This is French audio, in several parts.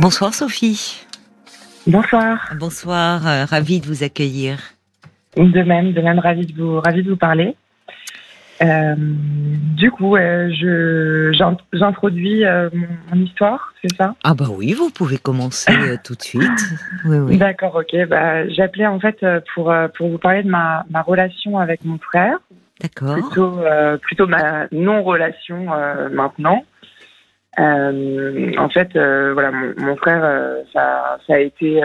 Bonsoir Sophie. Bonsoir. Bonsoir, euh, ravie de vous accueillir. De même, de même, ravie de vous, ravie de vous parler. Euh, du coup, euh, je j'introduis euh, mon, mon, histoire, c'est ça? Ah bah oui, vous pouvez commencer tout de suite. Oui, oui. D'accord, ok. Bah, J'appelais en fait pour, pour vous parler de ma, ma relation avec mon frère. D'accord. Plutôt, plutôt ma non-relation maintenant. En fait, voilà, mon, mon frère, ça, ça a été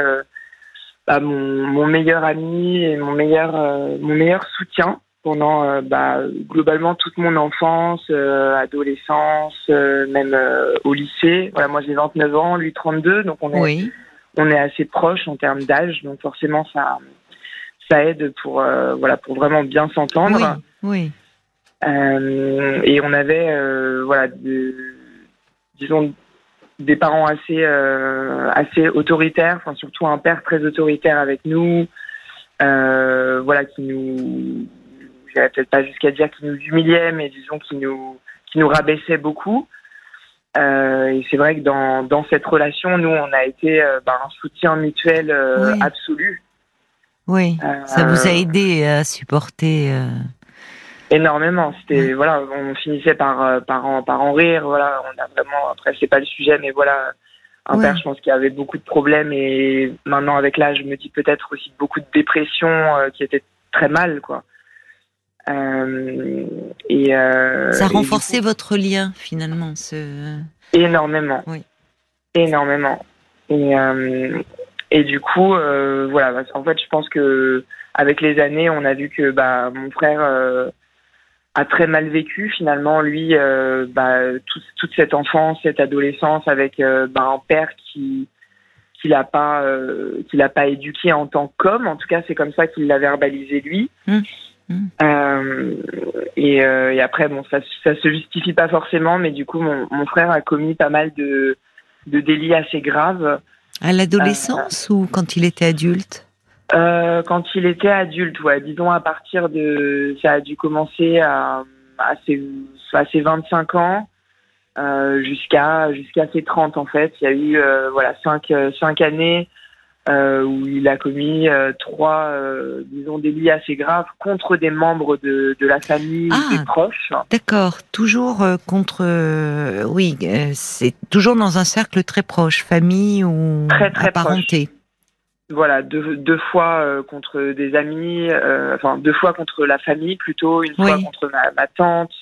bah, mon, mon meilleur ami et mon meilleur, mon meilleur soutien pendant euh, bah, globalement toute mon enfance, euh, adolescence, euh, même au lycée. Voilà, moi j'ai 29 ans, lui 32, donc on est, Oui. on est assez proches en termes d'âge, donc forcément ça, ça aide pour, voilà, pour vraiment bien s'entendre. Oui. Euh, et on avait, euh, voilà, de- disons, des parents assez, euh, assez autoritaires, enfin surtout un père très autoritaire avec nous, euh, voilà, qui nous, j'irais peut-être pas jusqu'à dire qu'il nous humiliait, mais disons qu'il nous, qui nous rabaissait beaucoup. Euh, et c'est vrai que dans, dans cette relation, nous, on a été euh, ben, un soutien mutuel Oui. absolu. Oui. Ça vous a aidé à supporter. Énormément. C'était voilà, on finissait par euh, par en par en rire. Voilà, on a vraiment. Après, c'est pas le sujet, mais voilà, un Ouais. père, je pense qu'il avait beaucoup de problèmes et maintenant avec l'âge, je me dis peut-être aussi beaucoup de dépression euh, qui était très mal, quoi. Euh, et euh, Ça et du renforçait votre lien finalement. Ce... énormément. Oui. Énormément. Et euh, et du coup, euh, voilà. En fait, je pense que avec les années, on a vu que bah mon frère. A très mal vécu finalement lui euh, bah, toute, toute cette enfance cette adolescence avec euh, bah, un père qui qui l'a pas euh, qui l'a pas éduqué en tant qu'homme en tout cas c'est comme ça qu'il l'a verbalisé lui Mm. Mm. Euh, et, euh, et après bon ça ça se justifie pas forcément mais du coup mon, mon frère a commis pas mal de de délits assez graves À l'adolescence ou quand il était adulte? Euh, quand il était adulte, ouais, disons à partir de, ça a dû commencer à, à, ses, à ses 25 ans euh, jusqu'à jusqu'à ses 30 en fait. Il y a eu euh, voilà cinq euh, cinq années euh, où il a commis euh, trois, euh, disons, délits assez graves contre des membres de, de la famille, Ah. des proches. D'accord. Toujours contre. euh, oui, euh, c'est toujours dans un cercle très proche, famille ou Très, très apparenté. Voilà, deux, deux fois euh, contre des amis, euh, enfin deux fois contre la famille plutôt, une fois contre ma, ma tante,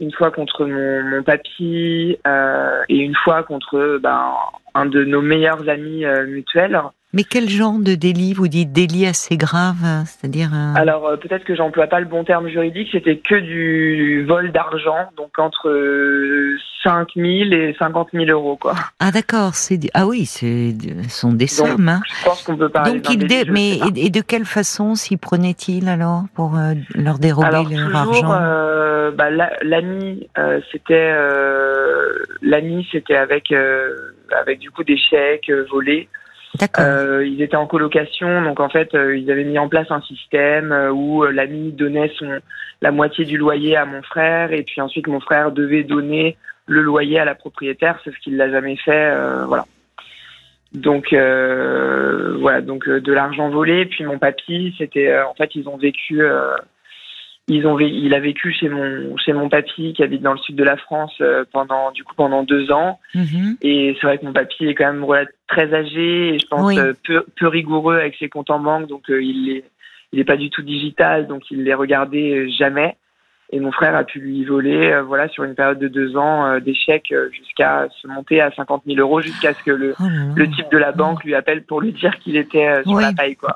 une fois contre mon, mon papy euh, et une fois contre ben, un de nos meilleurs amis euh, mutuels. Mais quel genre de délit Vous dites délit assez grave, euh, c'est-à-dire. euh, Alors euh, peut-être que j'emploie pas le bon terme juridique, c'était que du vol d'argent, donc entre euh, 5 000 et 50 000 euros quoi. Ah d'accord, c'est du- ah oui, c'est ce sont des Donc, sommes. hein. Je pense qu'on peut parler Donc il dé- mais et, de quelle façon s'y prenait-il alors pour euh, leur dérober Alors leur toujours, argent? euh, bah, la- l'ami, euh, c'était euh, l'ami, c'était avec euh, avec du coup des chèques euh, volés. Euh, ils étaient en colocation, donc en fait, euh, ils avaient mis en place un système euh, où euh, l'ami donnait son la moitié du loyer à mon frère, et puis ensuite mon frère devait donner le loyer à la propriétaire, sauf qu'il l'a jamais fait, euh, voilà. Donc euh, voilà, donc de l'argent volé. Puis mon papy, c'était en fait ils ont vécu, ils ont il a vécu chez mon chez mon papy qui habite dans le sud de la France euh, pendant du coup pendant deux ans. Mhm. Et c'est vrai que mon papy est quand même voilà, très âgé et je pense Oui. euh, peu, peu rigoureux avec ses comptes en banque, donc euh, il est il est pas du tout digital, donc il les regardait euh, jamais. Et mon frère a pu lui voler, euh, voilà, sur une période de deux ans, euh, des chèques euh, jusqu'à se monter à 50 000 euros, jusqu'à ce que le, Oh le type de la banque lui appelle pour lui dire qu'il était euh, sur Oui. la paille, quoi.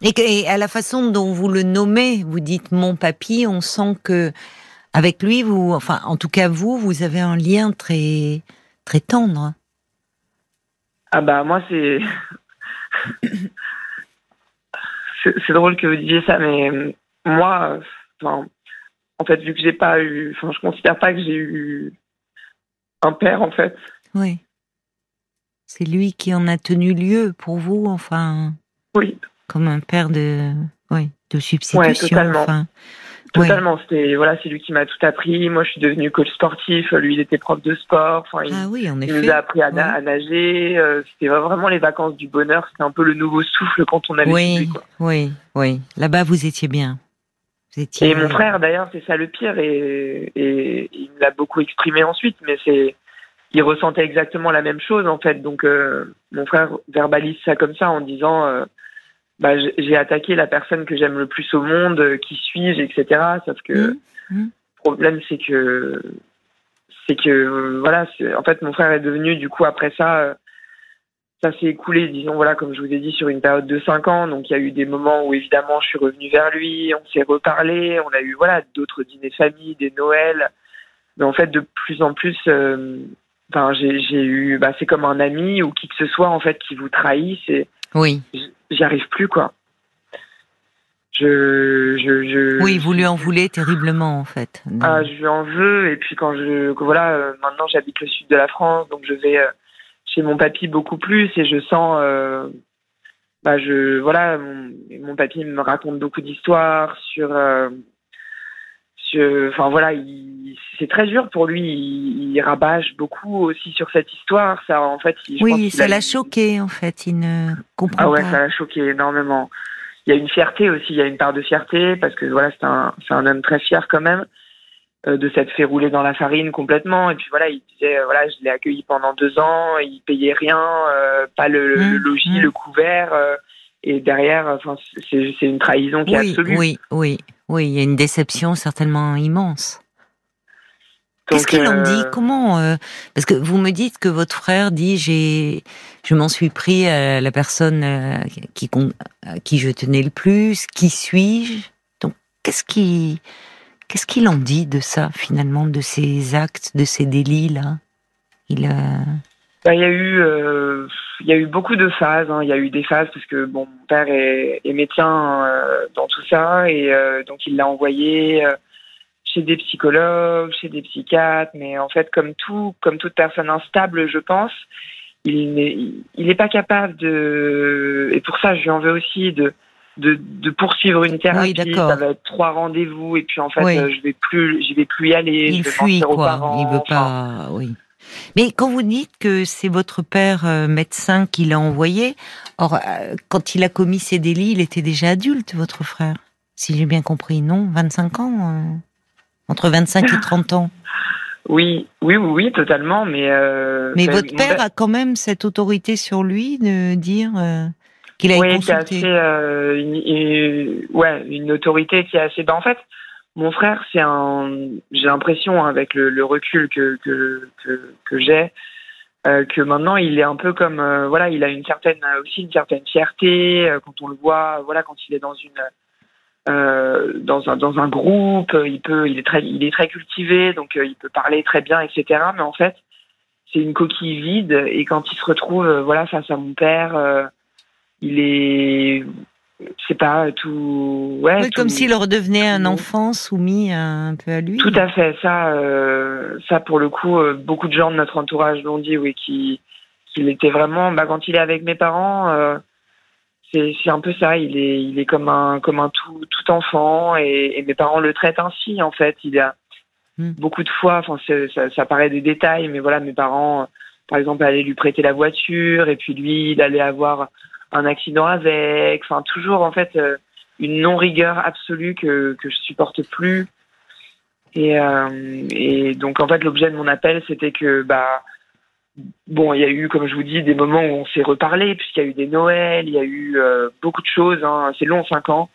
Et, à la façon dont vous le nommez, vous dites mon papy, on sent que avec lui, vous, enfin, en tout cas vous, vous avez un lien très très tendre. Ah bah moi c'est c'est drôle que vous disiez ça, mais euh, moi, enfin, en fait, vu que j'ai pas eu, enfin, je considère pas que j'ai eu un père en fait. Oui. C'est lui qui en a tenu lieu pour vous, enfin, Oui, comme un père de, oui, de substitution. totalement. enfin. Totalement. C'était voilà, c'est lui qui m'a tout appris. Moi, je suis devenu coach sportif. Lui, il était prof de sport. Enfin, il, Ah oui, en il effet. nous a appris à, na- Ouais. à nager. Euh, C'était vraiment les vacances du bonheur. C'était un peu le nouveau souffle quand on avait Oui, quoi. oui, oui. Là-bas, vous étiez bien. Vous étiez. Et mon frère, d'ailleurs, c'est ça le pire. Et, et il l'a beaucoup exprimé ensuite. Mais c'est, il ressentait exactement la même chose en fait. Donc, euh, mon frère verbalise ça comme ça en disant. euh, bah, j'ai- attaqué la personne que j'aime le plus au monde, euh, qui suis-je, etc. Sauf que Mhm, mhm. le problème, c'est que, c'est que, euh, voilà, en fait, mon frère est devenu, du coup, après ça, euh, ça s'est écoulé, disons, voilà, comme je vous ai dit, sur une période de cinq ans. Donc, il y a eu des moments où, évidemment, je suis revenue vers lui, on s'est reparlé, on a eu, voilà, d'autres dîners famille, des Noëls. Mais en fait, de plus en plus, euh, j'ai eu, bah, c'est comme un ami ou qui que ce soit, en fait, qui vous trahit, c'est, Oui, j'y arrive plus, quoi. Je, je, je. oui, vous lui en voulez terriblement, en fait. Ah, je lui en veux. Et puis quand je, voilà, euh, maintenant j'habite le sud de la France, donc je vais euh, chez mon papy beaucoup plus et je sens, euh, bah je, voilà, mon, mon papy me raconte beaucoup d'histoires sur, enfin voilà, il- c'est très dur pour lui. Il, il rabâche beaucoup aussi sur cette histoire. Ça, en fait, il- je pense oui, qu'il ça l'a choqué, en fait. Il ne comprend ah ouais, pas. ça l'a choqué énormément. Il y a une fierté aussi, il y a une part de fierté parce que voilà, c'est un, c'est un homme très fier quand même euh, de s'être fait rouler dans la farine complètement. Et puis voilà, il disait euh, voilà, je l'ai accueilli pendant deux ans, il payait rien, euh, pas le, Mmh, le logis, mmh. le couvert. euh, et derrière, enfin, c'est une trahison qui est Oui, absolue. oui, oui, oui. Il y a une déception certainement immense. Qu'est-ce Donc, qu'il en euh, dit Comment euh, Parce que vous me dites que votre frère dit j'ai, je m'en suis pris à la personne euh, qui à qui je tenais le plus. Qui suis-je? Donc qu'est-ce qui, qu'est-ce qu'il en dit de ça finalement, de ces actes, de ces délits là Il euh, Bah, il y a eu, euh, il y a eu beaucoup de phases. hein. Il y a eu des phases parce que bon, mon père est, est médecin euh, dans tout ça et euh, donc il l'a envoyé chez des psychologues, chez des psychiatres. Mais en fait, comme tout, comme toute personne instable, je pense, il n'est, il n'est pas capable de. Et pour ça, je lui en veux aussi de. De, de poursuivre une thérapie, d'accord. ça va être trois rendez-vous et puis en fait Oui. je vais plus, je vais plus y aller. il je vais fuit mentir aux quoi parents, Il veut enfin, pas. Oui. Mais quand vous dites que c'est votre père euh, médecin qui l'a envoyé, or euh, quand il a commis ces délits, il était déjà adulte, votre frère. Si j'ai bien compris, non 25 ans euh, Entre 25 et 30 ans. Oui, oui, oui, oui, totalement. Mais, euh, Mais enfin, votre père a quand même cette autorité sur lui de dire qu'il a oui, a consulté. assez, une, une- ouais, une autorité qui est assez. Ben, en fait, mon frère, c'est un. J'ai l'impression, hein, avec le, recul que j'ai, euh, que maintenant il est un peu comme euh, voilà, il a une certaine aussi une certaine fierté euh, quand on le voit, voilà, quand il est dans une euh, dans un dans un groupe, euh, il peut, il est très, il est très cultivé, donc euh, il peut parler très bien, etc. Mais en fait, c'est une coquille vide, et quand il se retrouve, euh, voilà, face à mon père, euh, il est, c'est pas tout, ouais, Oui, tout- comme s'il redevenait un enfant soumis à- un peu à lui. tout à fait. Ça, euh, ça pour le coup, euh, beaucoup de gens de notre entourage l'ont dit, oui, qui qu'il était vraiment, bah, quand il est avec mes parents, euh, c'est un peu ça. Il est il est comme un comme un tout tout enfant et, et mes parents le traitent ainsi en fait. Il a Hmm. beaucoup de fois, enfin ça, ça paraît des détails, mais voilà, mes parents, euh, par exemple, allaient lui prêter la voiture et puis lui, il allait avoir un accident avec. Enfin toujours en fait euh, une non rigueur absolue que que je supporte plus. Et, euh, et donc en fait l'objet de mon appel c'était que bah bon il y a eu comme je vous dis des moments où on s'est reparlé puisqu'il y a eu des Noëls il y a eu euh, beaucoup de choses hein. c'est long cinq ans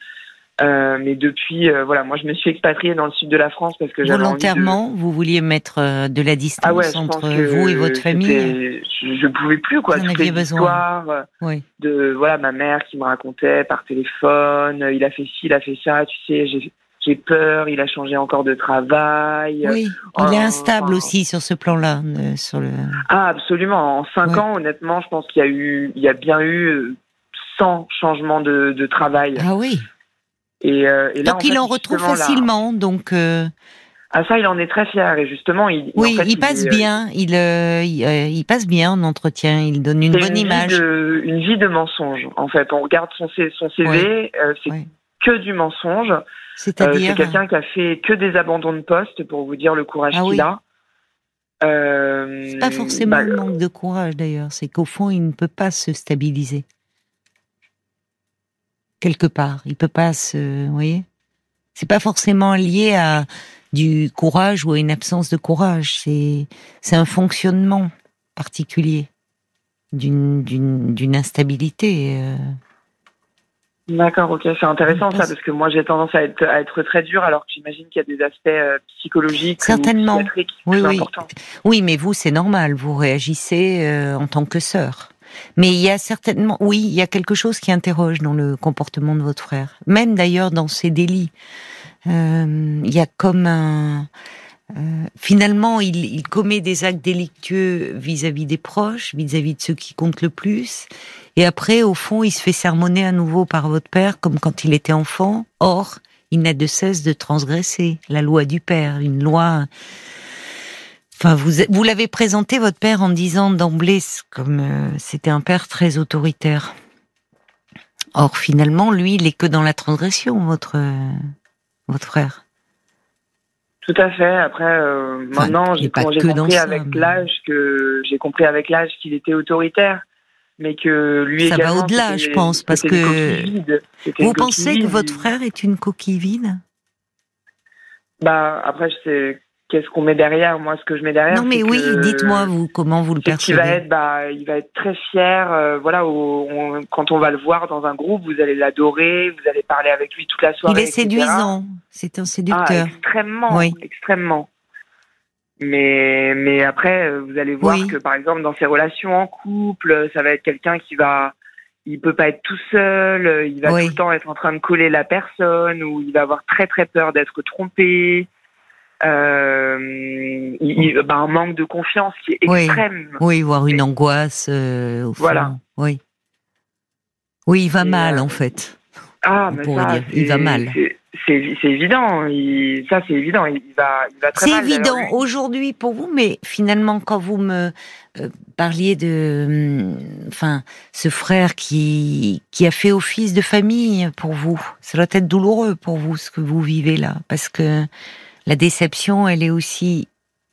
Euh, mais depuis euh, voilà moi je me suis expatriée dans le sud de la France parce que j'avais envie de- Volontairement, vous vouliez mettre euh, de la distance ah ouais, entre vous et votre famille. je, je pouvais plus quoi Vous en aviez besoin. euh, Oui. de voilà ma mère qui me racontait par téléphone euh, il a fait ci il a fait ça tu sais j'ai j'ai peur il a changé encore de travail Oui, il est instable aussi sur ce plan-là, euh, sur le. Ah, absolument. En cinq Ouais. ans, honnêtement, je pense qu'il y a eu, il y a bien eu euh, 100 changements de, de travail. Ah oui. Et, euh, et là, Donc en il fait, en retrouve là- facilement. Donc euh, ah, ça, il en est très fier. Et justement, il, oui, en fait, il passe euh, bien. Il, euh, il, il passe bien en entretien. Il donne une bonne vie image. de- une vie de mensonge. En fait, on regarde son, CV, c'est que du mensonge. C'est-à-dire C'est quelqu'un qui a fait que des abandons de poste pour vous dire le courage Ah qu'il oui. a. C'est pas forcément bah, le manque de courage d'ailleurs, c'est qu'au fond, il ne peut pas se stabiliser. Quelque part, il peut pas se, vous voyez C'est pas forcément lié à du courage ou à une absence de courage, c'est c'est un fonctionnement particulier d'une d'une d'une instabilité. euh. D'accord, ok, c'est intéressant ça, parce que moi j'ai tendance à être, à être très dur, alors que j'imagine qu'il y a des aspects euh, psychologiques Certainement. ou psychiatriques Oui, oui. importants. Oui, mais vous, c'est normal, vous réagissez euh, en tant que sœur. Mais il y a certainement, oui, il y a quelque chose qui interroge dans le comportement de votre frère. Même d'ailleurs dans ses délits. Euh, il y a comme un... euh, finalement, il, il commet des actes délictueux vis-à-vis des proches, vis-à-vis de ceux qui comptent le plus. Et après, au fond, il se fait sermonner à nouveau par votre père, comme quand il était enfant. Or, il n'a de cesse de transgresser la loi du père, une loi Enfin, vous, vous l'avez présenté votre père en disant d'emblée comme euh, c'était un père très autoritaire. Or, finalement, lui, il est que dans la transgression, votre euh, votre frère. Tout à fait. Après, euh, Enfin, maintenant, j'ai compris avec l'âge que j'ai compris avec l'âge qu'il était autoritaire, mais que lui Ça va au-delà, je pense, parce que Vous pensez que votre frère est une coquille vide? Bah après, je sais qu'est-ce qu'on met derrière. Moi, ce que je mets derrière. Non, mais oui, dites-moi vous comment vous le c'est qu'il va percevez. être, bah, il va être très fier. euh, voilà, au- on- quand on va le voir dans un groupe, vous allez l'adorer, vous allez parler avec lui toute la soirée. Il est etc. séduisant, c'est un Ah, séducteur. extrêmement, Oui. extrêmement. Mais, mais après, euh, vous allez voir Oui. que, par exemple, dans ses relations en couple, ça va être quelqu'un qui va, il peut pas être tout seul, il va Oui. tout le temps être en train de coller la personne, ou il va avoir très très peur d'être trompé. Euh, il, bah, un manque de confiance qui est extrême. Oui, voire une angoisse euh, au fond. Voilà. Oui. Oui, il va Et, mal euh, en fait. Ah, mais pourrait ça, dire, il c'est- va mal. c'est- C'est c'est évident, il- ça c'est évident, il va, il va très C'est mal. évident D'ailleurs, lui- aujourd'hui pour vous, mais finalement, quand vous me euh, parliez de, hum, enfin, ce frère qui qui a fait office de famille pour vous, ça doit être douloureux pour vous ce que vous vivez là, parce que la déception, elle est aussi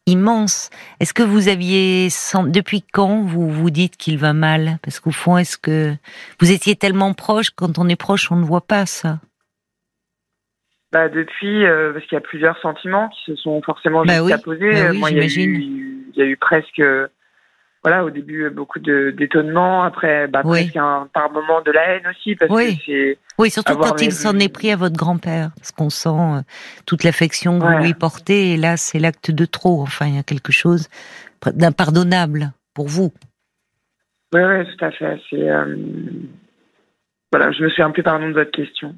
immense. Est-ce que vous aviez, depuis quand vous vous dites qu'il va mal? Parce qu'au fond, est-ce que vous étiez tellement proche Quand on est proche, on ne voit pas ça? Bah depuis, euh, parce qu'il y a plusieurs sentiments qui se sont forcément Bah oui, bah oui, Moi, il y, a j'imagine. eu, il y a eu presque, voilà, au début beaucoup d'étonnement, après, bah, Oui. presque un, par moment de la haine aussi, parce Oui. que c'est, Oui, surtout quand il s'en est pris à votre grand-père, parce qu'on sent euh, toute l'affection que Ouais. vous lui portez, et là, c'est l'acte de trop. Enfin, il y a quelque chose d'impardonnable pour vous. ouais, ouais, tout à fait. C'est, euh, voilà, je me souviens plus pardon de votre question.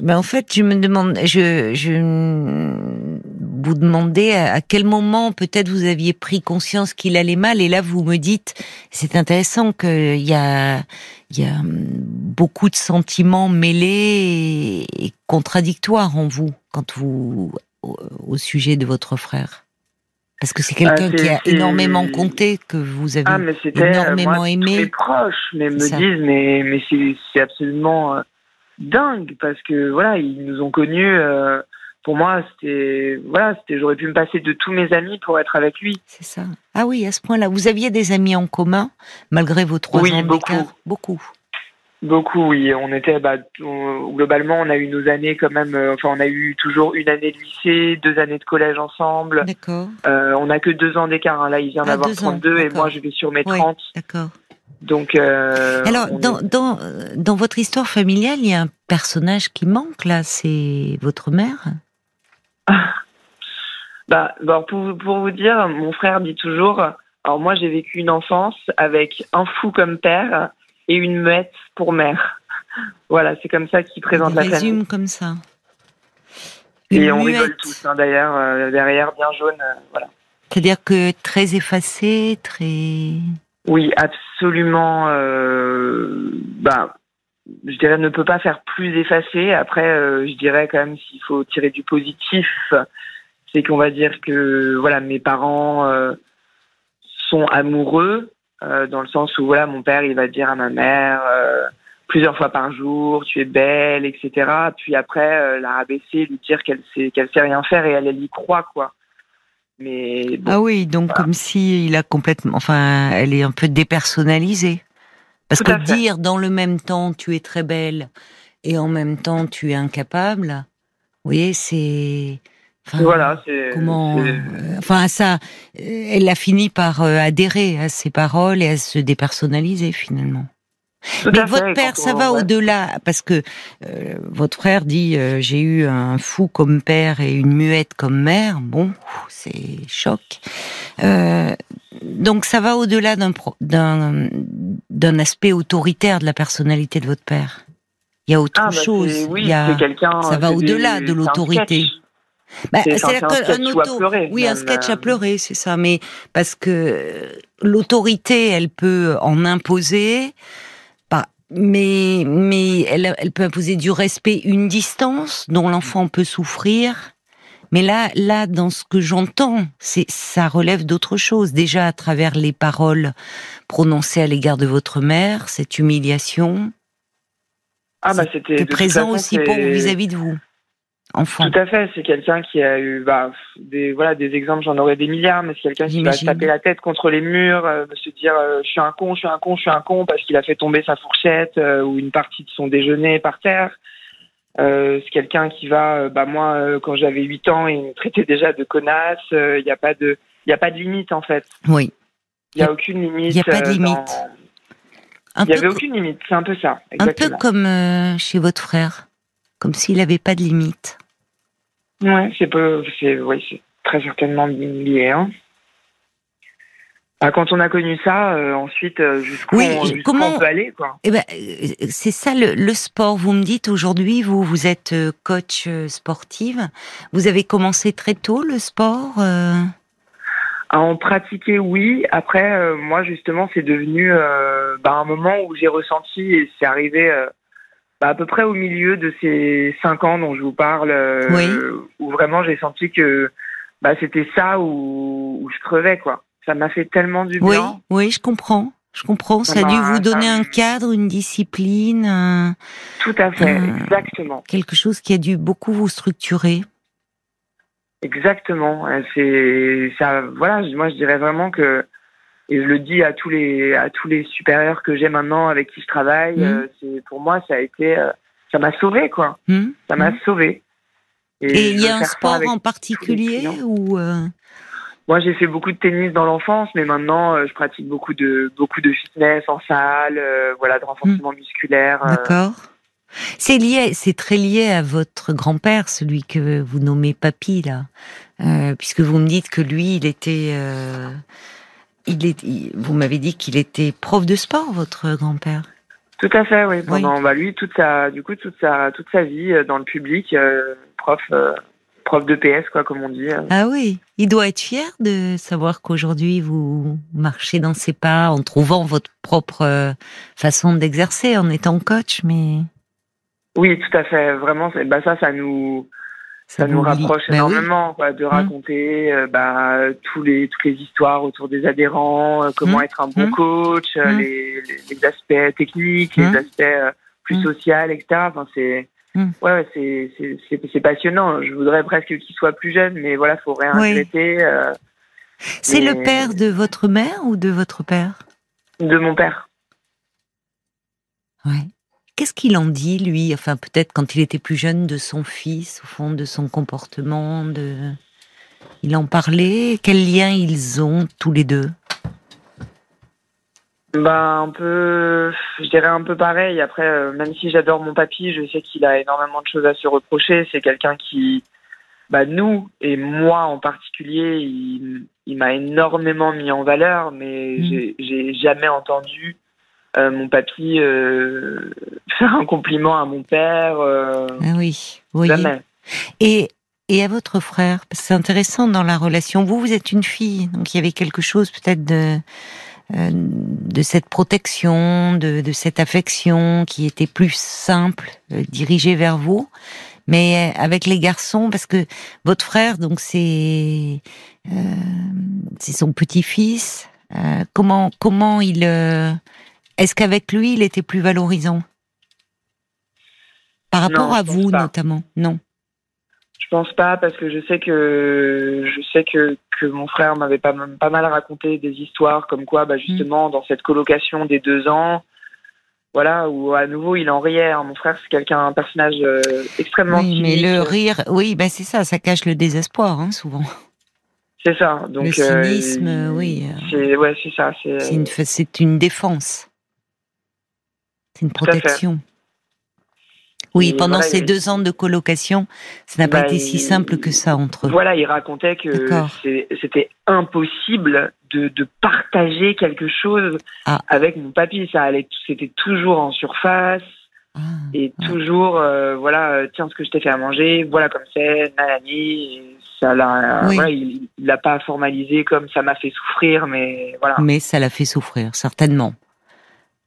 Ben, en fait, je me demande, je, je vous demandais à, quel moment peut-être vous aviez pris conscience qu'il allait mal, et là vous me dites, c'est intéressant qu'il y a, il y a beaucoup de sentiments mêlés et, contradictoires en vous quand vous au, sujet de votre frère, parce que c'est quelqu'un Ah, c'est- qui a énormément compté, que vous avez Ah, mais euh, énormément moi, aimé. tous mes proches, mais me Ça. disent, mais mais c'est c'est absolument euh, dingue parce que voilà, ils nous ont connus. euh, pour moi, c'était voilà, c'était j'aurais pu me passer de tous mes amis pour être avec lui. C'est ça. Ah oui, à ce point-là, vous aviez des amis en commun malgré vos trois Oui, ans beaucoup. Beaucoup. Beaucoup, oui. On était, bah, on- globalement, on a eu nos années quand même. euh, enfin, on a eu toujours une année de lycée, deux années de collège ensemble. D'accord. Euh, on a que deux ans d'écart. hein. Là, il vient Ah, d'avoir deux ans, 32 et moi, je vais sur mes Oui. 30. D'accord. Donc, euh, Alors, dans, est- dans, dans votre histoire familiale, il y a un personnage qui manque là, c'est votre mère. Bah, bon, pour, pour vous dire, mon frère dit toujours. Alors moi, j'ai vécu une enfance avec un fou comme père et une muette pour mère. Voilà, c'est comme ça qu'il présente Il la résume famille. comme ça. Et on rigole muette, tous, hein, d'ailleurs, euh, derrière, bien jaune. euh, voilà. C'est-à-dire que très effacée, très. Oui, absolument. euh, bah, je dirais ne peut pas faire plus effacé. Après, euh, je dirais quand même s'il faut tirer du positif, c'est qu'on va dire que voilà, mes parents euh, sont amoureux euh, dans le sens où voilà, mon père il va dire à ma mère, plusieurs fois par jour, tu es belle, etc. Puis après, la rabaisser, lui dire qu'elle sait, qu'elle sait rien faire et elle, elle y croit, quoi. Mais ah oui, donc comme si il a complètement, enfin, elle est un peu dépersonnalisée. Parce que dire dans le même temps tu es très belle et en même temps tu es incapable, vous voyez, c'est voilà, c'est comment. Euh, enfin, ça, elle a fini par euh, adhérer à ses paroles et à se dépersonnaliser finalement. Mais votre père, ça va au-delà, parce que euh, votre frère dit j'ai eu un fou comme père et une muette comme mère. Bon, c'est choc. donc ça va au-delà d'un d'un aspect autoritaire de la personnalité de votre père. Il y a autre ah, bah, chose. Oui, ça va au-delà de l'autorité. Bah, c'est un, auto... oui, un sketch à pleurer, c'est ça. Mais parce que l'autorité, elle peut en imposer, mais mais elle, elle peut imposer du respect, une distance dont l'enfant peut souffrir. Mais là, là, dans ce que j'entends, c'est ça relève d'autre chose. Déjà à travers les paroles prononcées à l'égard de votre mère, cette humiliation. Ah bah c'était présent aussi pour vis-à-vis de vous. Tout à fait, c'est quelqu'un qui a eu bah, des voilà des exemples, j'en aurais des milliards, mais c'est quelqu'un qui va se taper la tête contre les murs, euh, se dire euh, je suis un con, je suis un con, je suis un con parce qu'il a fait tomber sa fourchette euh, ou une partie de son déjeuner par terre. c'est quelqu'un qui va bah moi quand j'avais 8 ans, il me traitait déjà de connasse, il n'y a pas de il y a pas de limite en fait. Oui. Il n'y a, aucune limite. Il n'y a pas de limite. Il n'y avait aucune limite, c'est un peu ça. Exactement. Un peu comme chez votre frère, comme s'il n'avait pas de limite. Ouais, c'est peu, c'est, oui, c'est très certainement lié. Hein. Bah, quand on a connu ça, euh, ensuite, euh, jusqu'où on, comment... on, peut aller, quoi. Eh ben, euh, c'est ça le, sport. Vous me dites aujourd'hui, vous, vous êtes coach sportive. Vous avez commencé très tôt le sport. À en pratiquer, oui. Après, moi, justement, c'est devenu bah, un moment où j'ai ressenti, et c'est arrivé bah, à peu près au milieu de ces cinq ans dont je vous parle, euh, où vraiment j'ai senti que bah, c'était ça où, je crevais quoi. Ça m'a fait tellement du bien. Oui, oui, je comprends. Je comprends. Ça, a dû vous donner un cadre, une discipline. Tout à fait, exactement. Quelque chose qui a dû beaucoup vous structurer. Exactement. C'est ça. Voilà, moi je dirais vraiment que et je le dis à tous les à tous les supérieurs que j'ai maintenant avec qui je travaille mmh. euh, c'est pour moi ça a été euh, ça m'a sauvé quoi mmh. ça m'a mmh. sauvé et, il y a un sport en particulier ou euh? moi j'ai fait beaucoup de tennis dans l'enfance mais maintenant je pratique beaucoup de beaucoup de fitness en salle voilà de renforcement musculaire d'accord c'est lié, c'est très lié à votre grand-père, celui que vous nommez papy là, puisque vous me dites que lui, il était il est, vous m'avez dit qu'il était prof de sport, votre grand-père. Tout à fait, oui. Pendant, Bah, lui, toute sa, du coup, toute sa, toute sa vie euh, dans le public, euh, prof, euh, prof de PS, quoi, comme on dit. Ah oui, il doit être fier de savoir qu'aujourd'hui vous marchez dans ses pas en trouvant votre propre façon d'exercer, en étant coach, mais. Oui, tout à fait. Vraiment, bah ça, ça nous, ça, nous rapproche bah énormément quoi, de mmh. raconter euh, bah, tous les toutes les histoires autour des adhérents, euh, comment mmh. être un bon mmh. coach, euh, les, les, aspects techniques, les aspects plus sociaux, etc. Enfin, c'est ouais, c'est c'est passionnant. Je voudrais presque qu'il soit plus jeune, mais voilà, faut rien oui. c'est le père de votre mère ou de votre père? De mon père. Ouais. Qu'est-ce qu'il en dit, lui? Enfin, peut-être quand il était plus jeune, de son fils, au fond, de son comportement, de... Il en parlait? Quel lien ils ont, tous les deux? Bah un peu, je dirais un peu pareil. Après, euh, même si j'adore mon papy, je sais qu'il a énormément de choses à se reprocher. C'est quelqu'un qui, bah nous et moi en particulier, il, m'a énormément mis en valeur, mais mmh. j'ai jamais entendu euh, mon papy euh, faire un compliment à mon père. Ah oui, oui. Et et à votre frère, c'est intéressant dans la relation. Vous, vous êtes une fille, donc il y avait quelque chose peut-être de de cette protection, de, de, cette affection qui était plus simple, dirigée vers vous. Mais avec les garçons, parce que votre frère, donc c'est c'est son petit-fils. comment comment il est-ce qu'avec lui, il était plus valorisant? Par rapport à vous, notamment? Non. Je pense pas parce que je sais que je sais que, que mon frère m'avait pas, pas mal raconté des histoires comme quoi, bah, justement, dans cette colocation des deux ans, voilà, où à nouveau il en riait. Hein. Mon frère, c'est quelqu'un, un personnage euh, extrêmement. Oui, mais le rire, oui, bah c'est ça, ça cache le désespoir, hein, souvent. C'est ça. Donc, le cynisme, euh, oui. C'est, ouais, c'est ça. C'est une, c'est une défense. C'est une protection. Oui, pendant ces deux ans de colocation, ça n'a pas bah, été si simple que ça entre eux. Voilà, il racontait que c'était impossible de, de, partager quelque chose ah. avec mon papy. Ça allait, c'était toujours en surface. Ah, et toujours, euh, voilà, euh, tiens ce que je t'ai fait à manger, voilà comme c'est, nanani, ça l'a, voilà, il l'a pas formalisé comme ça m'a fait souffrir, mais voilà. Mais ça l'a fait souffrir, certainement.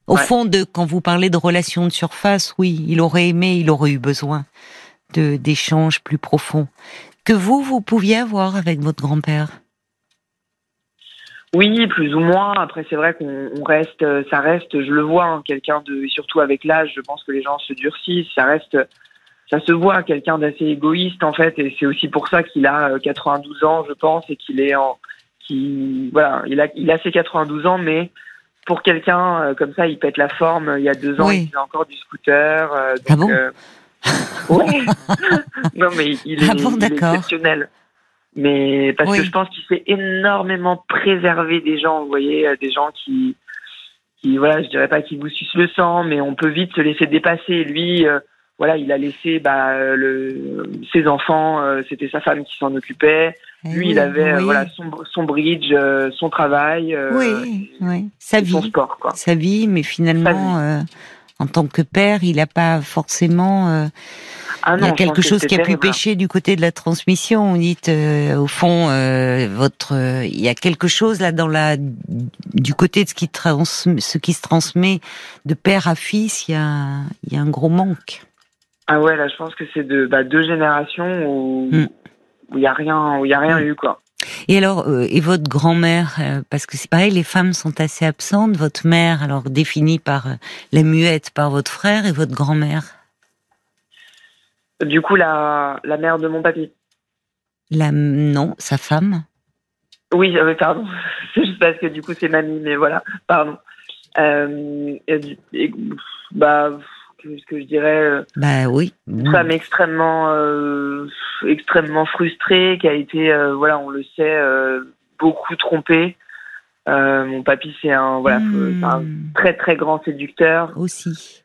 Au fond, de quand vous parlez de relations de surface, oui, il aurait aimé, il aurait eu besoin de d'échanges plus profonds que vous vous pouviez avoir avec votre grand-père? Oui, plus ou moins. Après, c'est vrai qu'on reste, ça reste, je le vois, hein, quelqu'un de, surtout avec l'âge, je pense que les gens se durcissent. Ça reste, ça se voit, quelqu'un d'assez égoïste en fait, et c'est aussi pour ça qu'il a 92 euh, ans, je pense, et qu'il est en, qui, voilà, il a, il a ses 92 ans, mais pour quelqu'un euh, comme ça, il pète la forme. Il y a deux ans, il faisait encore du scooter. Euh, ah bon euh, non, mais il est, ah exceptionnel. Mais parce que je pense qu'il s'est énormément préservé des gens. Vous voyez, des gens qui, qui, voilà, je dirais pas qu'ils vous sucent le sang, mais on peut vite se laisser dépasser. Lui, voilà, il a laissé bah, le, ses enfants, c'était sa femme qui s'en occupait. Eh Lui, il avait euh, voilà son, son bridge, euh, son travail, euh, oui, oui. sa vie, son sport, quoi. sa vie, mais finalement, en tant que père, il n'a pas forcément. Ah il y a quelque chose qui a pu pêcher du côté de la transmission. On dit, au fond, votre, il y a quelque chose là dans la, du côté de ce qui, trans, ce qui se transmet de père à fils. Il y a, il y a un gros manque. Ah ouais, là, je pense que c'est de bah, deux générations où. Mm où il y a rien, où il y a rien eu quoi. Et alors, euh, et votre grand-mère, euh, parce que c'est pareil, les femmes sont assez absentes. Votre mère, alors définie par euh, la muette par votre frère, et votre grand-mère? Du coup, la, la mère de mon papy. La non, sa femme? Oui, pardon. c'est juste parce que du coup c'est mamie, mais voilà, pardon. bah ce que je dirais. Euh, bah oui. Une femme extrêmement, euh, extrêmement frustrée, qui a été, euh, voilà, on le sait, beaucoup trompée. mon papy, c'est un, voilà, hmm. un très très grand séducteur. Aussi.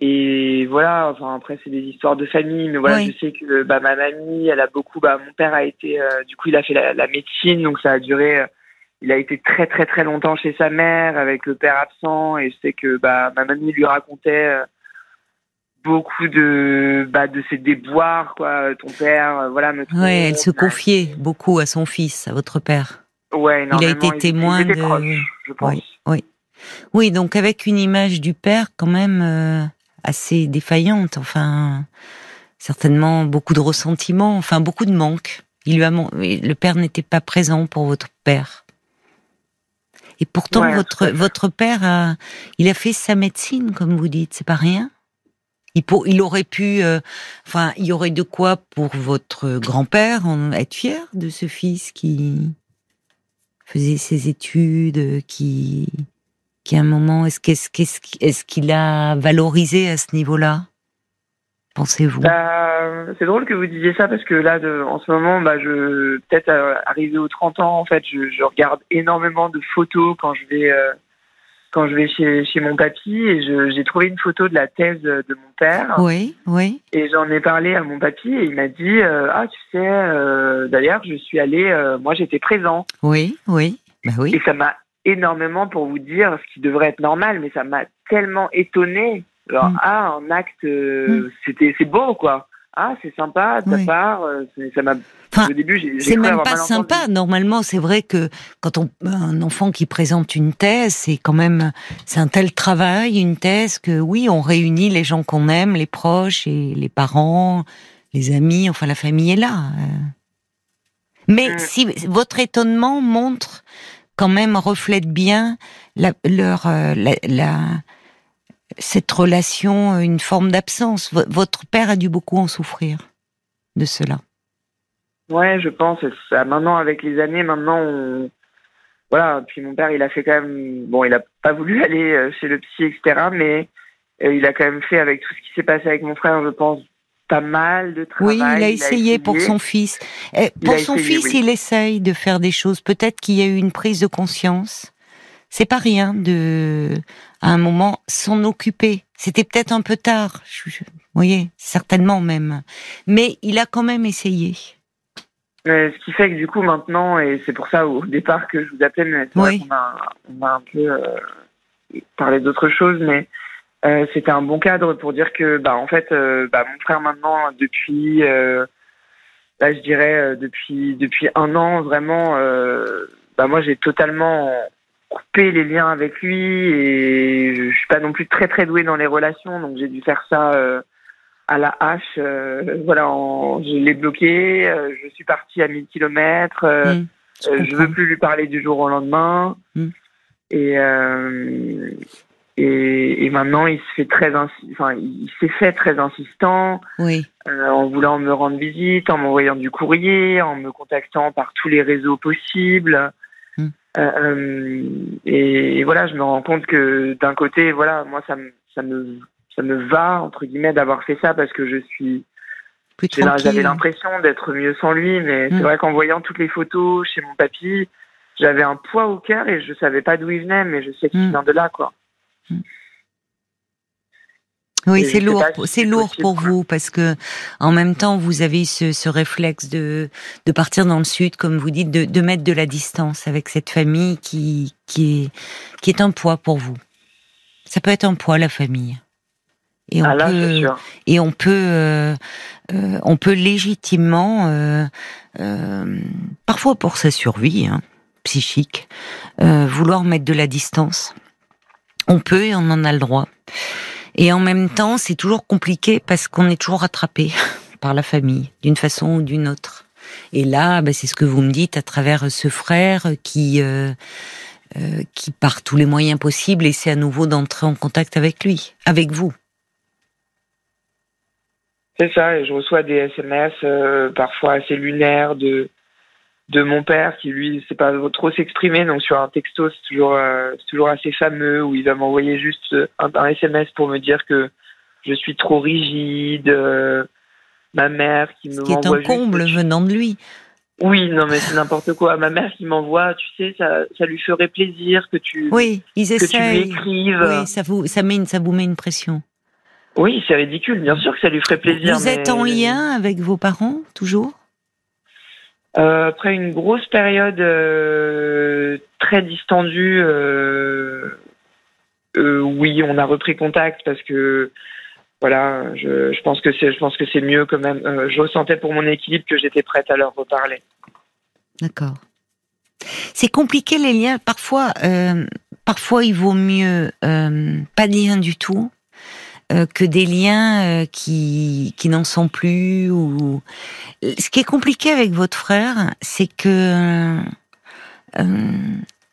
Et voilà, enfin après c'est des histoires de famille, mais voilà, je sais que bah, ma mamie, elle a beaucoup, bah, mon père a été, du coup il a fait la, la, médecine, donc ça a duré, il a été très très très longtemps chez sa mère avec le père absent, et je sais que bah, ma mamie lui racontait beaucoup de bah, de ses déboires quoi ton père euh, voilà ouais elle se confiait beaucoup à son fils à votre père. Ouais il a été témoin de je pense. Oui, oui oui donc avec une image du père quand même euh, assez défaillante enfin certainement beaucoup de ressentiments enfin beaucoup de manque il lui a le père n'était pas présent pour votre père. Et pourtant votre votre père a il a fait sa médecine comme vous dites c'est pas rien il, il aurait pu, euh, enfin, il y aurait de quoi pour votre grand-père être fier de ce fils qui faisait ses études, qui, qui à un moment, est-ce qu'est-ce qu'est-ce est-ce qu'il a valorisé à ce niveau-là Pensez-vous? Bah, C'est drôle que vous disiez ça parce que là, de, en ce moment, bah, je peut-être euh, arrivé aux 30 ans, en fait, je, je, regarde énormément de photos quand je vais euh, quand je vais chez, chez mon papy et j'ai trouvé une photo de la thèse de mon père. Oui, oui. Et j'en ai parlé à mon papy et il m'a dit euh, ah tu sais euh, d'ailleurs je suis allé euh, moi j'étais présent. Oui, oui, bah oui. Et ça m'a énormément pour vous dire ce qui devrait être normal mais ça m'a tellement étonné. Alors mm. ah un acte mm. c'était c'est beau quoi ah c'est sympa de ta part ça m'a au début c'est même pas sympa normalement c'est vrai que quand on un enfant qui présente une thèse c'est quand même c'est un tel travail une thèse que oui on réunit les gens qu'on aime les proches et les parents les amis enfin la famille est là mais mm. si votre étonnement montre quand même reflète bien la, leur euh, la, cette relation une forme d'absence. votre père a dû beaucoup en souffrir de cela. Ouais, je pense. Ça, maintenant, avec les années, maintenant, on... voilà. Puis mon père, il a fait quand même. Bon, il a pas voulu aller euh, chez le psy, etc. Mais euh, il a quand même fait avec tout ce qui s'est passé avec mon frère, je pense, pas mal de travail. Oui, il a, essayé, pour son fils. Eh, pour son fils, il essaye de faire des choses. Peut-être qu'il y a eu une prise de conscience. C'est pas rien de, à un moment, s'en occuper. C'était peut-être un peu tard. Vous voyez, certainement même. Mais il a quand même essayé. Euh, ce qui fait que du coup maintenant, et c'est pour ça au départ que je vous appelais, mais c'est vrai qu'on a, on a un peu euh, parlé d'autre chose, mais euh, c'était un bon cadre pour dire que, bah, en fait, euh, bah, mon frère maintenant, depuis, euh, bah, je dirais depuis depuis un an, vraiment, bah, moi j'ai totalement coupé les liens avec lui et je suis pas non plus très très douée dans les relations, donc j'ai dû faire ça à la hache. Euh, voilà, je l'ai bloqué. Euh, je suis partie à 1000 kilomètres. Euh, mmh, je veux plus lui parler du jour au lendemain. Mmh. Et, et, et maintenant, il se fait très, enfin, il s'est fait très insistant. Oui. en voulant me rendre visite, en m'envoyant du courrier, en me contactant par tous les réseaux possibles. Mmh. et, et, voilà, je me rends compte que d'un côté, voilà, moi, ça me, ça me ça me va entre guillemets d'avoir fait ça parce que je suis j'avais l'impression d'être mieux sans lui mais c'est mm. vrai qu'en voyant toutes les photos chez mon papy j'avais un poids au cœur et je savais pas d'où il venait mais je sais qu'il mm. vient de là quoi mm. Oui, c'est lourd, c'est lourd pour vous parce que en même temps vous avez ce, ce, réflexe de de partir dans le sud, comme vous dites, de, de mettre de la distance avec cette famille qui qui est qui est un poids pour vous. Ça peut être un poids la famille. Et on ah peut, et on peut, euh, euh, on peut légitimement, euh, parfois pour sa survie hein, psychique, vouloir mettre de la distance. On peut et on en a le droit. Et en même temps, c'est toujours compliqué parce qu'on est toujours rattrapé par la famille, d'une façon ou d'une autre. Et là, bah, c'est ce que vous me dites à travers ce frère qui qui par tous les moyens possibles essaie à nouveau d'entrer en contact avec lui, avec vous. C'est ça, et je reçois des SMS euh, parfois assez lunaires de de mon père qui lui sait pas trop s'exprimer donc sur un texto c'est toujours euh, c'est toujours assez fameux où il va m'envoyer juste un, SMS pour me dire que je suis trop rigide euh, ma mère qui me qui est un comble venant de lui. Oui non mais c'est n'importe quoi. Ma mère qui m'envoie tu sais ça ça lui ferait plaisir que tu oui ils que tu lui écrives oui ça vous ça met une, ça vous met une pression oui, c'est ridicule. Bien sûr que ça lui ferait plaisir. Vous êtes en lien avec vos parents toujours? Euh, Après une grosse période euh, très distendue, euh, oui, on a repris contact parce que voilà, je, je pense que c'est, je pense que c'est mieux quand même. je ressentais pour mon équilibre que j'étais prête à leur reparler. D'accord. C'est compliqué les liens. Parfois, parfois il vaut mieux pas de lien du tout que des liens euh, qui, qui n'en sont plus. Ou... Ce qui est compliqué avec votre frère, c'est que euh,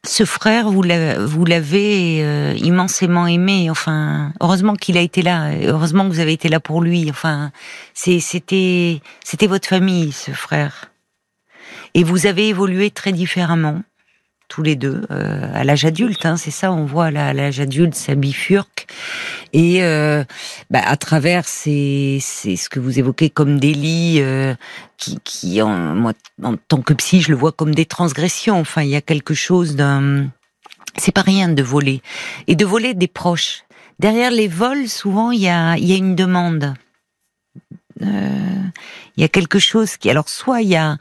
ce frère, vous l'avez immensément aimé. Enfin, heureusement qu'il a été là. Heureusement que vous avez été là pour lui. Enfin, c'était c'était votre famille, ce frère. Et vous avez évolué très différemment tous les deux euh, à l'âge adulte. Hein, c'est ça, on voit à l'âge adulte, ça bifurque. Et euh, bah, à travers c'est ce que vous évoquez comme délit euh, qui, en, moi, en tant que psy, je le vois comme des transgressions. Enfin, il y a quelque chose d'un... C'est pas rien de voler. Et de voler des proches. Derrière les vols, souvent, il y a, y a une demande. Euh, il y a quelque chose qui... Alors, soit il y a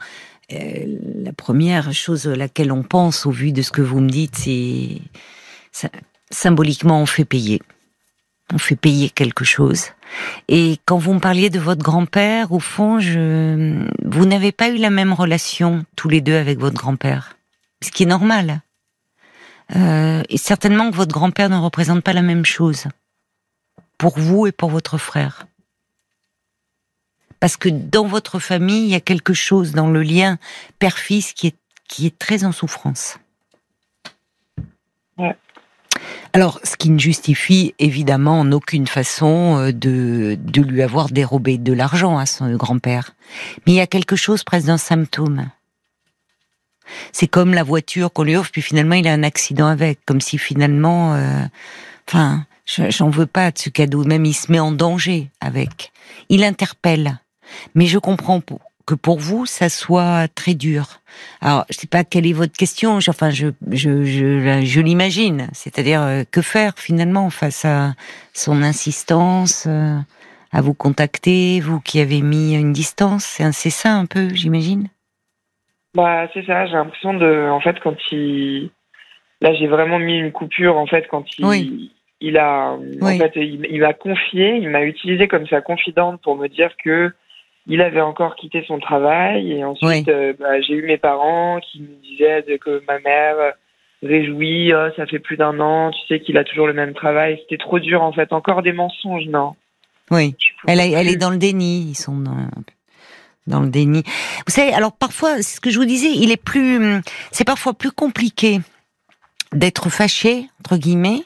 euh, la première chose à laquelle on pense au vu de ce que vous me dites, c'est symboliquement on fait payer. On fait payer quelque chose. Et quand vous me parliez de votre grand-père, au fond, je... vous n'avez pas eu la même relation tous les deux avec votre grand-père, ce qui est normal. Euh, et certainement que votre grand-père ne représente pas la même chose pour vous et pour votre frère parce que dans votre famille, il y a quelque chose dans le lien père-fils qui est, qui est très en souffrance. Alors, ce qui ne justifie évidemment en aucune façon euh, de, de lui avoir dérobé de l'argent à son grand-père. Mais il y a quelque chose presque d'un symptôme. C'est comme la voiture qu'on lui offre, puis finalement il a un accident avec, comme si finalement, euh, enfin, j'en veux pas de ce cadeau, même il se met en danger avec. Il interpelle. Mais je comprends que pour vous, ça soit très dur. Alors, je sais pas quelle est votre question. Enfin, je, je, je, je l'imagine. C'est-à-dire, euh, que faire finalement face à son insistance euh, à vous contacter, vous qui avez mis une distance? C'est ça un peu, j'imagine? Bah, c'est ça. J'ai l'impression de, en fait, quand il, là, j'ai vraiment mis une coupure. En fait, quand il, il a, en fait, il, il m'a confié, il m'a utilisé comme sa confidente pour me dire que il avait encore quitté son travail et ensuite euh, bah, j'ai eu mes parents qui me disaient que ma mère réjouit, oh, ça fait plus d'un an, tu sais qu'il a toujours le même travail. C'était trop dur en fait, encore des mensonges, non? Oui, elle, elle est dans le déni, ils sont dans, dans le déni. Vous savez, alors parfois, c'est ce que je vous disais, il est plus, c'est parfois plus compliqué d'être fâché entre guillemets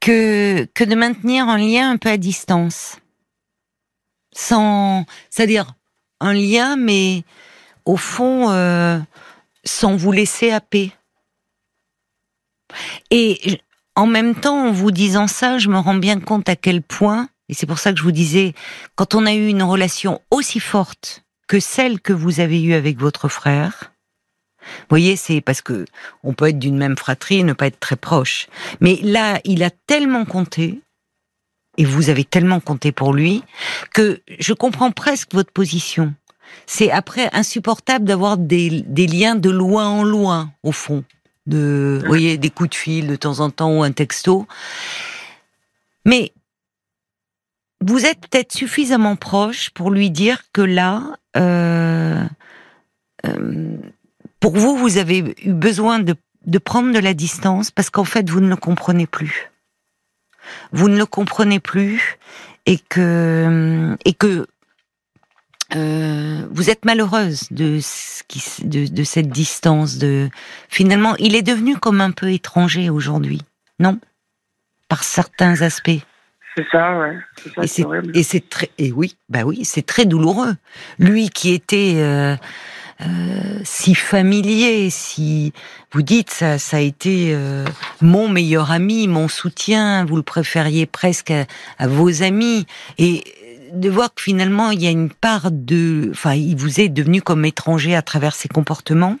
que que de maintenir un lien un peu à distance sans, c'est-à-dire un lien, mais au fond, euh, sans vous laisser happer. Et en même temps, en vous disant ça, je me rends bien compte à quel point, et c'est pour ça que je vous disais, quand on a eu une relation aussi forte que celle que vous avez eue avec votre frère, vous voyez, c'est parce que on peut être d'une même fratrie et ne pas être très proche. Mais là, il a tellement compté et vous avez tellement compté pour lui que je comprends presque votre position. C'est après insupportable d'avoir des, liens de loin en loin, au fond. De, vous voyez, des coups de fil de temps en temps ou un texto. Mais vous êtes peut-être suffisamment proche pour lui dire que là, euh, euh, pour vous, vous avez eu besoin de prendre de la distance parce qu'en fait, vous ne le comprenez plus vous ne le comprenez plus et que et que euh, vous êtes malheureuse de, ce qui, de, de cette distance. De finalement, il est devenu comme un peu étranger aujourd'hui, non? Par certains aspects. C'est ça, ouais. et c'est très, et oui, bah oui, c'est très douloureux. Lui qui était euh, si familier, si vous dites ça, ça a été euh, mon meilleur ami, mon soutien, vous le préfériez presque à, vos amis, et de voir que finalement il y a une part de, enfin, il vous est devenu comme étranger à travers ses comportements.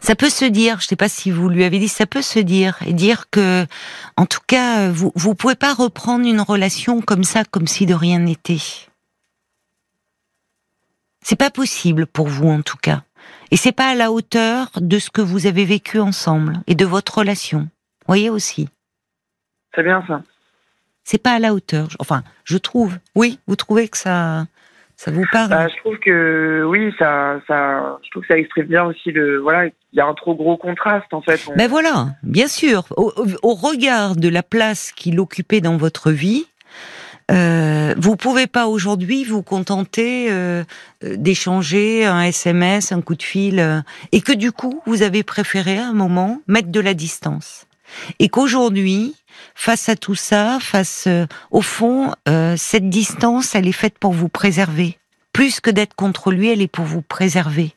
Ça peut se dire, je ne sais pas si vous lui avez dit, ça peut se dire et dire que, en tout cas, vous vous pouvez pas reprendre une relation comme ça, comme si de rien n'était. C'est pas possible pour vous en tout cas. Et c'est pas à la hauteur de ce que vous avez vécu ensemble et de votre relation. Voyez aussi. C'est bien ça. C'est pas à la hauteur. Enfin, je trouve. Oui, vous trouvez que ça, ça vous parle? Bah, Je trouve que oui, ça, ça, je trouve que ça exprime bien aussi le. Voilà, il y a un trop gros contraste en fait. Ben voilà, bien sûr. au regard de la place qu'il occupait dans votre vie, euh, vous pouvez pas aujourd'hui vous contenter euh, d'échanger un SMS, un coup de fil, euh, et que du coup vous avez préféré à un moment mettre de la distance, et qu'aujourd'hui, face à tout ça, face euh, au fond, cette distance, elle est faite pour vous préserver, plus que d'être contre lui, elle est pour vous préserver.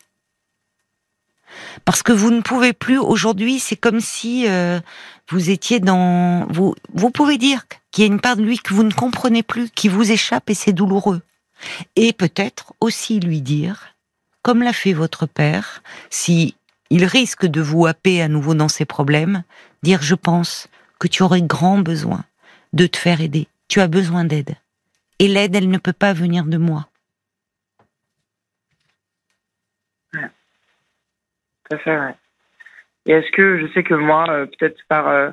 Parce que vous ne pouvez plus aujourd'hui, c'est comme si vous étiez dans vous vous pouvez dire qu'il y a une part de lui que vous ne comprenez plus, qui vous échappe et c'est douloureux. Et peut-être aussi lui dire, comme l'a fait votre père, si il risque de vous happer à nouveau dans ses problèmes, dire je pense que tu aurais grand besoin de te faire aider. Tu as besoin d'aide. Et l'aide, elle ne peut pas venir de moi. Tout à fait, ouais. Et est-ce que je sais que moi, euh, peut-être par euh,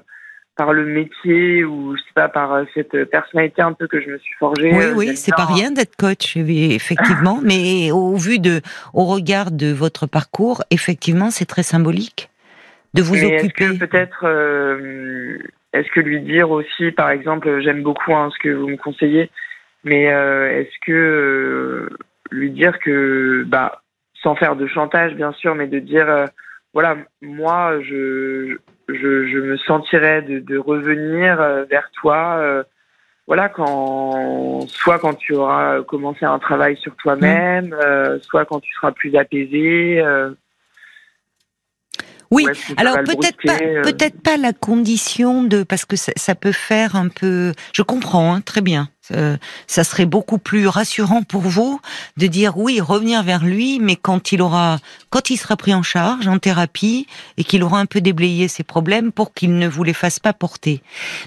par le métier ou je sais pas par euh, cette personnalité un peu que je me suis forgée. Oui, oui, c'est pas rien d'être coach, effectivement, mais au vu de, au regard de votre parcours, effectivement, c'est très symbolique de vous occuper. peut-être, est-ce que lui dire aussi, par exemple, j'aime beaucoup hein, ce que vous me conseillez, mais est-ce que lui dire que, bah, sans faire de chantage bien sûr, mais de dire voilà, moi, je, je, me sentirais de, revenir vers toi. voilà, quand soit quand tu auras commencé un travail sur toi-même, mmh. soit quand tu seras plus apaisé. Oui, alors peut-être pas, euh peut-être pas la condition de parce que ça, ça peut faire un peu. Je comprends hein, très bien. Euh, ça serait beaucoup plus rassurant pour vous de dire oui, revenir vers lui, mais quand il aura, quand il sera pris en charge en thérapie et qu'il aura un peu déblayé ses problèmes pour qu'il ne vous les fasse pas porter.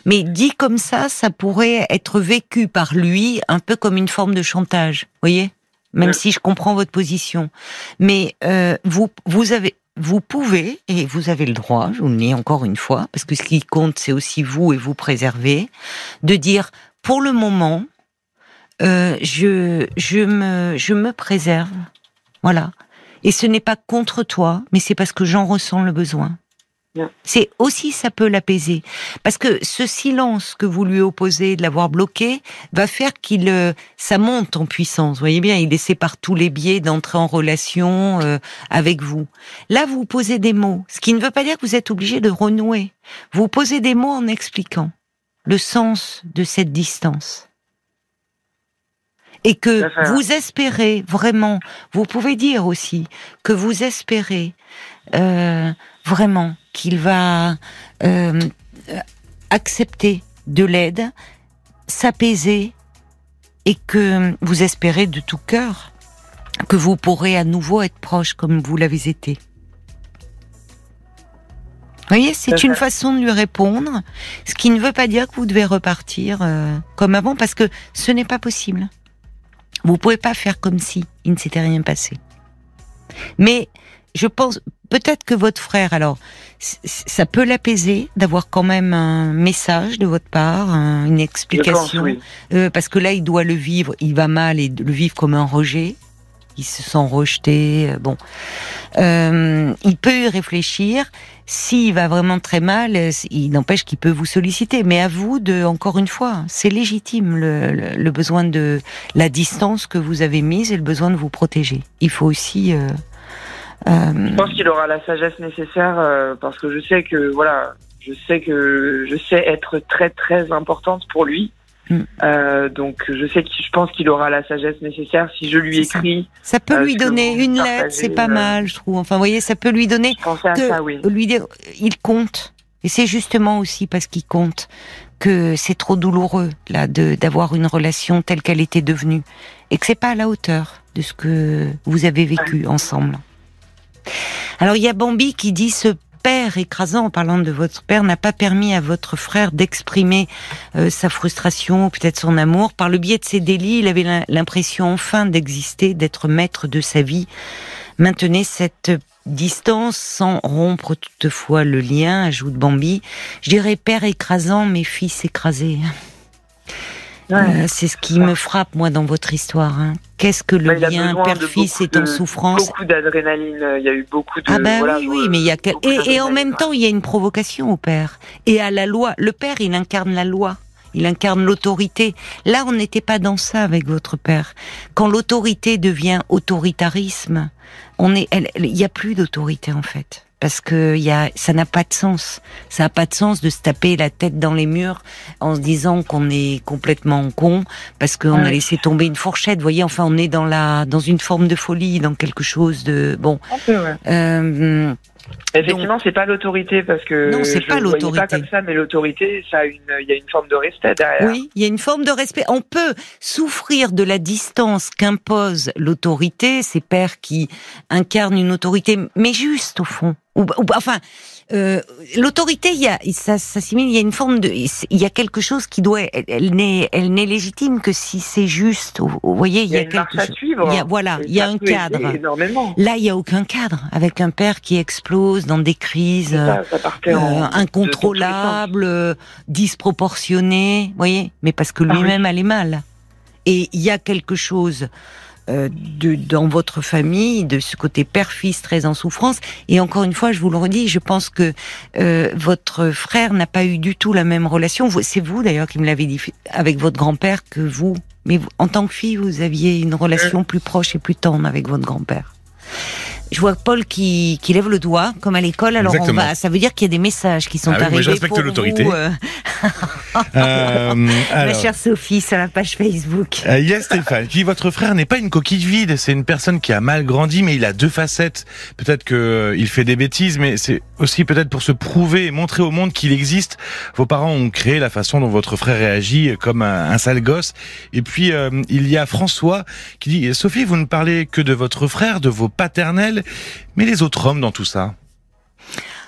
Mais dit comme ça, ça pourrait être vécu par lui un peu comme une forme de chantage, voyez? Même si je comprends votre position. Mais euh, vous, vous avez, vous pouvez, et vous avez le droit, je vous le dis encore une fois, parce que ce qui compte, c'est aussi vous et vous préserver, de dire, pour le moment, euh, je, je, me, je me préserve. Voilà. Et ce n'est pas contre toi, mais c'est parce que j'en ressens le besoin. C'est aussi ça peut l'apaiser parce que ce silence que vous lui opposez de l'avoir bloqué va faire qu'il euh, ça monte en puissance. Vous voyez bien, il essaie par tous les biais d'entrer en relation euh, avec vous. Là, vous posez des mots, ce qui ne veut pas dire que vous êtes obligé de renouer. Vous posez des mots en expliquant le sens de cette distance et que vous espérez vraiment. Vous pouvez dire aussi que vous espérez euh, vraiment qu'il va euh, accepter de l'aide, s'apaiser et que vous espérez de tout cœur que vous pourrez à nouveau être proche comme vous l'avez été. Vous voyez, c'est une façon de lui répondre, ce qui ne veut pas dire que vous devez repartir euh, comme avant, parce que ce n'est pas possible. Vous pouvez pas faire comme si il ne s'était rien passé. Mais je pense peut-être que votre frère, alors, ça peut l'apaiser d'avoir quand même un message de votre part, une explication, euh, parce que là, il doit le vivre, il va mal et le vivre comme un rejet. Il se sent rejeté. Euh, bon, euh, il peut y réfléchir. S'il va vraiment très mal, il n'empêche qu'il peut vous solliciter. Mais à vous de, encore une fois, c'est légitime le, le, besoin de la distance que vous avez mise et le besoin de vous protéger. Il faut aussi euh, euh, je pense qu'il aura la sagesse nécessaire euh, parce que je sais que voilà, je sais que je sais être très très importante pour lui. Mm. Euh, donc je sais que je pense qu'il aura la sagesse nécessaire si je lui écris. Ça, peut lui donner une lettre, c'est pas mal, je trouve. Enfin, vous voyez, ça peut lui donner que, ça, oui. lui dire, il compte. Et c'est justement aussi parce qu'il compte que c'est trop douloureux là de d'avoir une relation telle qu'elle était devenue et que c'est pas à la hauteur de ce que vous avez vécu ensemble. Alors il y a Bambi qui dit ce père écrasant, en parlant de votre père, n'a pas permis à votre frère d'exprimer euh, sa frustration, peut-être son amour. Par le biais de ses délits, il avait l'impression enfin d'exister, d'être maître de sa vie. Maintenez cette distance sans rompre toutefois le lien, ajoute Bambi. Je dirais père écrasant, mais fils écrasé. Euh, c'est ce qui me frappe, moi, dans votre histoire. Hein. Qu'est-ce que le lien père-fils est en souffrance Beaucoup d'adrénaline, euh, il y a eu beaucoup de... Ah ben oui, oui, mais il y a... Et, et en même temps, il y a une provocation au père. Et à la loi. Le père, il incarne la loi. Il incarne l'autorité. Là, on n'était pas dans ça avec votre père. Quand l'autorité devient autoritarisme, on est, il n'y a plus d'autorité en fait parce que y a, ça n'a pas de sens. Ça n'a pas de sens de se taper la tête dans les murs en se disant qu'on est complètement con parce qu'on a laissé tomber une fourchette. Vous voyez, enfin, on est dans la, dans une forme de folie, dans quelque chose de bon. Euh, Effectivement, c'est pas l'autorité parce que non, c'est pas l'autorité. Pas comme ça, mais l'autorité, ça a une, il y a une forme de respect derrière. Oui, il y a une forme de respect. On peut souffrir de la distance qu'impose l'autorité, ces pères qui incarnent une autorité, mais juste au fond. Ou, enfin, euh, l'autorité, il y a, ça s'assimile, il y a une forme de, il y a quelque chose qui doit, elle, n'est, elle n'est légitime que si c'est juste. Vous voyez, il y a, quelque chose. Il y a, voilà, il y a un cadre. Là, il y a aucun cadre avec un père qui explose dans des crises euh, incontrôlables, disproportionnées. Vous voyez, mais parce que ah lui-même allait mal. Et il y a quelque chose euh, de, dans votre famille, de ce côté père-fils très en souffrance. Et encore une fois, je vous le redis, je pense que euh, votre frère n'a pas eu du tout la même relation. C'est vous d'ailleurs qui me l'avez dit avec votre grand-père que vous. Mais en tant que fille, vous aviez une relation plus proche et plus tendre avec votre grand-père. Je vois Paul qui, qui lève le doigt, comme à l'école. Alors on va, ça veut dire qu'il y a des messages qui sont Ah oui, moi, arrivés je respecte l'autorité. euh, Euh, ma chère Sophie, sur la page Facebook. euh, il y a Stéphane qui dit votre frère n'est pas une coquille vide, c'est une personne qui a mal grandi, mais il a deux facettes. Peut-être que euh, fait des bêtises, mais c'est aussi peut-être pour se prouver et montrer au monde qu'il existe. Vos parents ont créé la façon dont votre frère réagit comme un, un sale gosse. Et puis il y a François qui dit Sophie, vous ne parlez que de votre frère, de vos paternels, mais les autres hommes dans tout ça.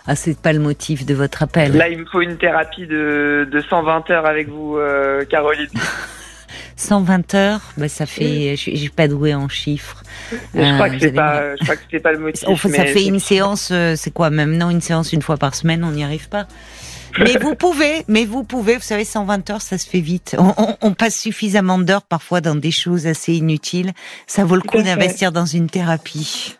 Ah, c'est pas le motif de votre appel. Là, il me faut une thérapie de, de 120 heures avec vous, euh, Caroline. 120 heures, bah, ça fait, je je suis pas douée en chiffres. Je crois Euh, que vous c'est pas, je crois que c'était pas le motif. Enfin, ça mais fait une séance, euh, c'est quoi Maintenant, une séance une fois par semaine, on n'y arrive pas. Mais vous pouvez, mais vous pouvez, vous savez, 120 heures, ça se fait vite. On, on- on passe suffisamment d'heures parfois dans des choses assez inutiles. Ça vaut le coup d'investir dans une thérapie.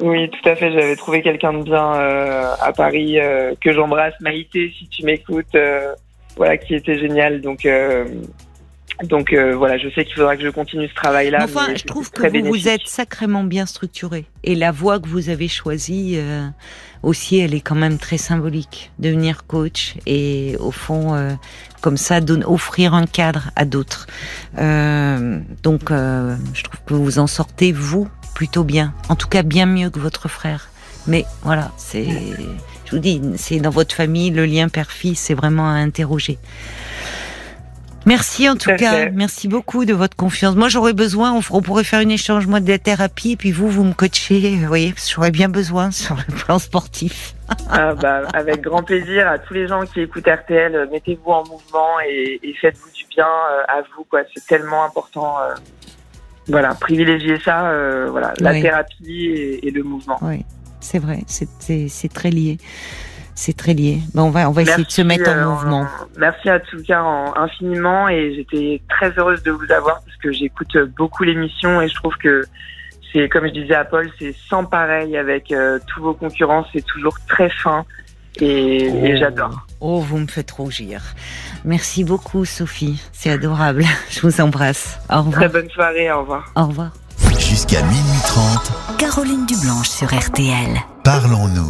Oui, tout à fait. J'avais trouvé quelqu'un de bien euh, à Paris euh, que j'embrasse, Maïté, si tu m'écoutes. euh, voilà, qui était génial. Donc, euh, donc euh, voilà, je sais qu'il faudra que je continue ce travail-là. Enfin, je trouve que vous, êtes sacrément bien structuré. Et la voie que vous avez choisie euh, aussi, elle est quand même très symbolique. Devenir coach et au fond, euh, comme ça, donne, offrir un cadre à d'autres. Euh, donc, euh, je trouve que vous en sortez, vous, plutôt bien. En tout cas, bien mieux que votre frère. Mais voilà, c'est, je vous dis, c'est dans votre famille, le lien père-fils, c'est vraiment à interroger. Merci en tout cas, fait. merci beaucoup de votre confiance. Moi, j'aurais besoin, on, pourrait faire une échange moi de la thérapie, et puis vous, vous me coachez, vous voyez, j'aurais bien besoin sur le plan sportif. Ah, bah, avec grand plaisir à tous les gens qui écoutent RTL, euh, mettez-vous en mouvement et, et faites-vous du bien euh, à vous. quoi. C'est tellement important. Voilà, privilégiez ça. euh, voilà, la Oui. thérapie et, et le mouvement. Oui, c'est vrai, c'est- très lié. C'est très lié. Bon, on va, on va essayer de se Merci, mettre en euh, mouvement. Merci à tout cas en- infiniment et j'étais très heureuse de vous avoir parce que j'écoute beaucoup l'émission et je trouve que c'est comme je disais à Paul, c'est sans pareil avec euh, tous vos concurrents, c'est toujours très fin et, et j'adore. Oh, vous me faites rougir. Merci beaucoup, Sophie. C'est adorable. Je vous embrasse. Au revoir. Très bonne soirée, au revoir. Au revoir. Jusqu'à minuit 30, Caroline Dublanche sur RTL. parlons-nous.